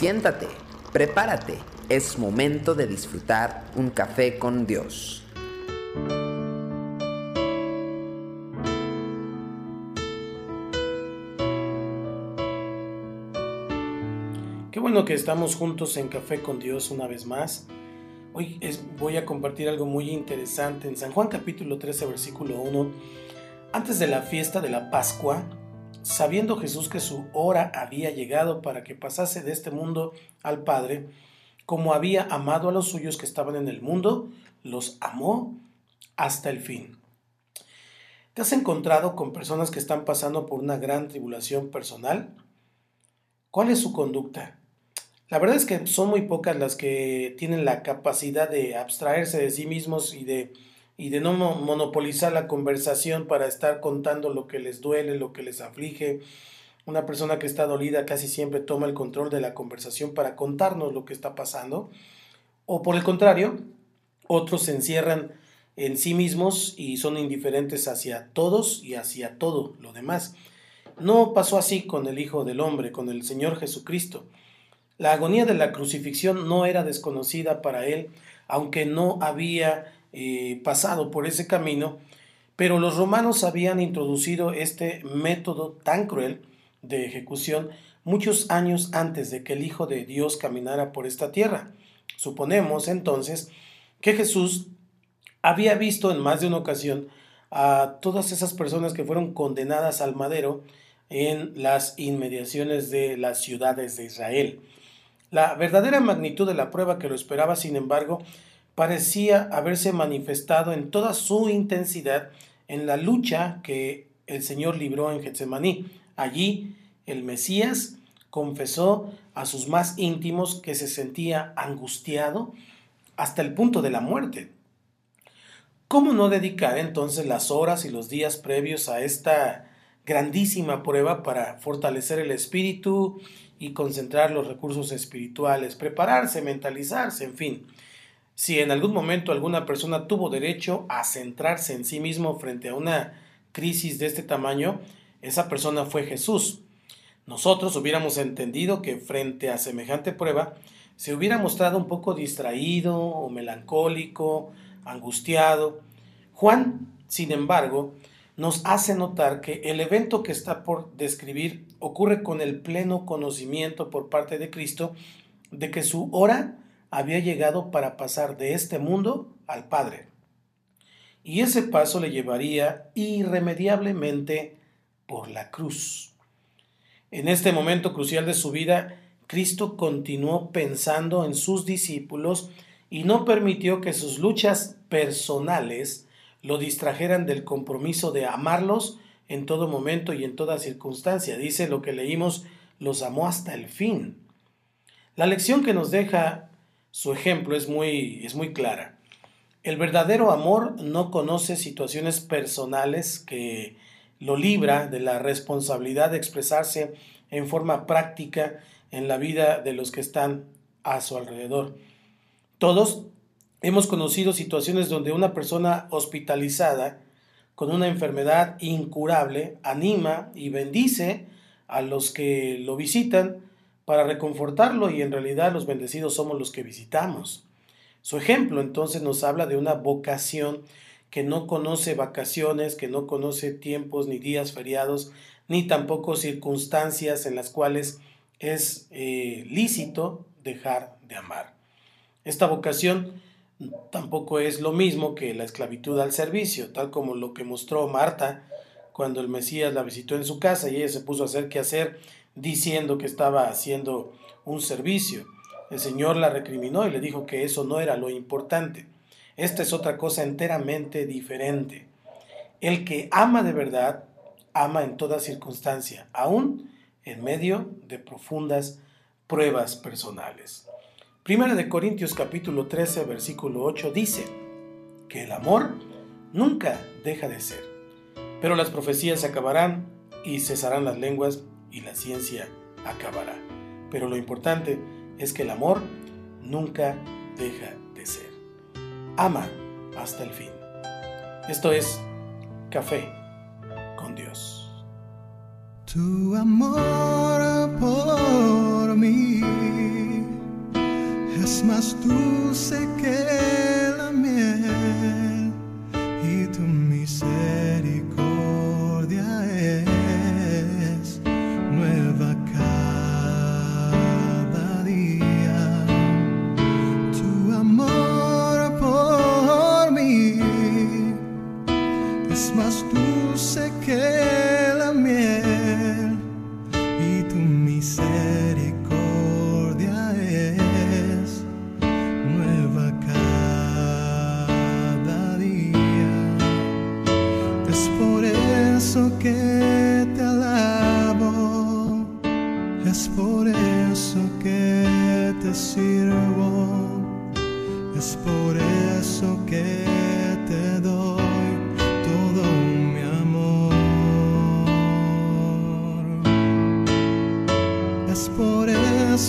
Siéntate, prepárate, es momento de disfrutar un café con Dios. Qué bueno que estamos juntos en Café con Dios una vez más. Hoy voy a compartir algo muy interesante en San Juan capítulo 13 versículo 1. Antes de la fiesta de la Pascua, sabiendo Jesús que su hora había llegado para que pasase de este mundo al Padre, como había amado a los suyos que estaban en el mundo, los amó hasta el fin. ¿Te has encontrado con personas que están pasando por una gran tribulación personal? ¿Cuál es su conducta? La verdad es que son muy pocas las que tienen la capacidad de abstraerse de sí mismos y de y de no monopolizar la conversación para estar contando lo que les duele, lo que les aflige. Una persona que está dolida casi siempre toma el control de la conversación para contarnos lo que está pasando. O por el contrario, otros se encierran en sí mismos y son indiferentes hacia todos y hacia todo lo demás. No pasó así con el Hijo del Hombre, con el Señor Jesucristo. La agonía de la crucifixión no era desconocida para él, aunque no había eh, pasado por ese camino, pero los romanos habían introducido este método tan cruel de ejecución muchos años antes de que el Hijo de Dios caminara por esta tierra. Suponemos entonces que Jesús había visto en más de una ocasión a todas esas personas que fueron condenadas al madero en las inmediaciones de las ciudades de Israel. La verdadera magnitud de la prueba que lo esperaba, sin embargo, parecía haberse manifestado en toda su intensidad en la lucha que el Señor libró en Getsemaní. Allí el Mesías confesó a sus más íntimos que se sentía angustiado hasta el punto de la muerte. ¿Cómo no dedicar entonces las horas y los días previos a esta grandísima prueba para fortalecer el espíritu y concentrar los recursos espirituales, prepararse, mentalizarse, en fin? Si en algún momento alguna persona tuvo derecho a centrarse en sí mismo frente a una crisis de este tamaño, esa persona fue Jesús. Nosotros hubiéramos entendido que frente a semejante prueba se hubiera mostrado un poco distraído o melancólico, angustiado. Juan, sin embargo, nos hace notar que el evento que está por describir ocurre con el pleno conocimiento por parte de Cristo de que su hora había llegado para pasar de este mundo al Padre. Y ese paso le llevaría irremediablemente por la cruz. En este momento crucial de su vida, Cristo continuó pensando en sus discípulos y no permitió que sus luchas personales lo distrajeran del compromiso de amarlos en todo momento y en toda circunstancia. Dice lo que leímos, los amó hasta el fin. La lección que nos deja su ejemplo es muy, es muy clara. El verdadero amor no conoce situaciones personales que lo libra de la responsabilidad de expresarse en forma práctica en la vida de los que están a su alrededor. Todos hemos conocido situaciones donde una persona hospitalizada con una enfermedad incurable anima y bendice a los que lo visitan para reconfortarlo y en realidad los bendecidos somos los que visitamos. Su ejemplo entonces nos habla de una vocación que no conoce vacaciones, que no conoce tiempos ni días feriados, ni tampoco circunstancias en las cuales es eh, lícito dejar de amar. Esta vocación tampoco es lo mismo que la esclavitud al servicio, tal como lo que mostró Marta cuando el Mesías la visitó en su casa y ella se puso a hacer qué hacer diciendo que estaba haciendo un servicio. El Señor la recriminó y le dijo que eso no era lo importante. Esta es otra cosa enteramente diferente. El que ama de verdad, ama en toda circunstancia, aún en medio de profundas pruebas personales. Primera de Corintios capítulo 13 versículo 8 dice que el amor nunca deja de ser, pero las profecías se acabarán y cesarán las lenguas y la ciencia acabará. Pero lo importante es que el amor nunca deja de ser. Ama hasta el fin. Esto es Café con Dios. Tu amor por mí es más dulce que es más dulce que la miel y tu misericordia es nueva cada día. Es por eso que te alabo, es por eso que te sirvo, es por eso que te doy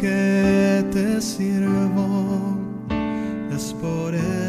que te sirvo, es por eso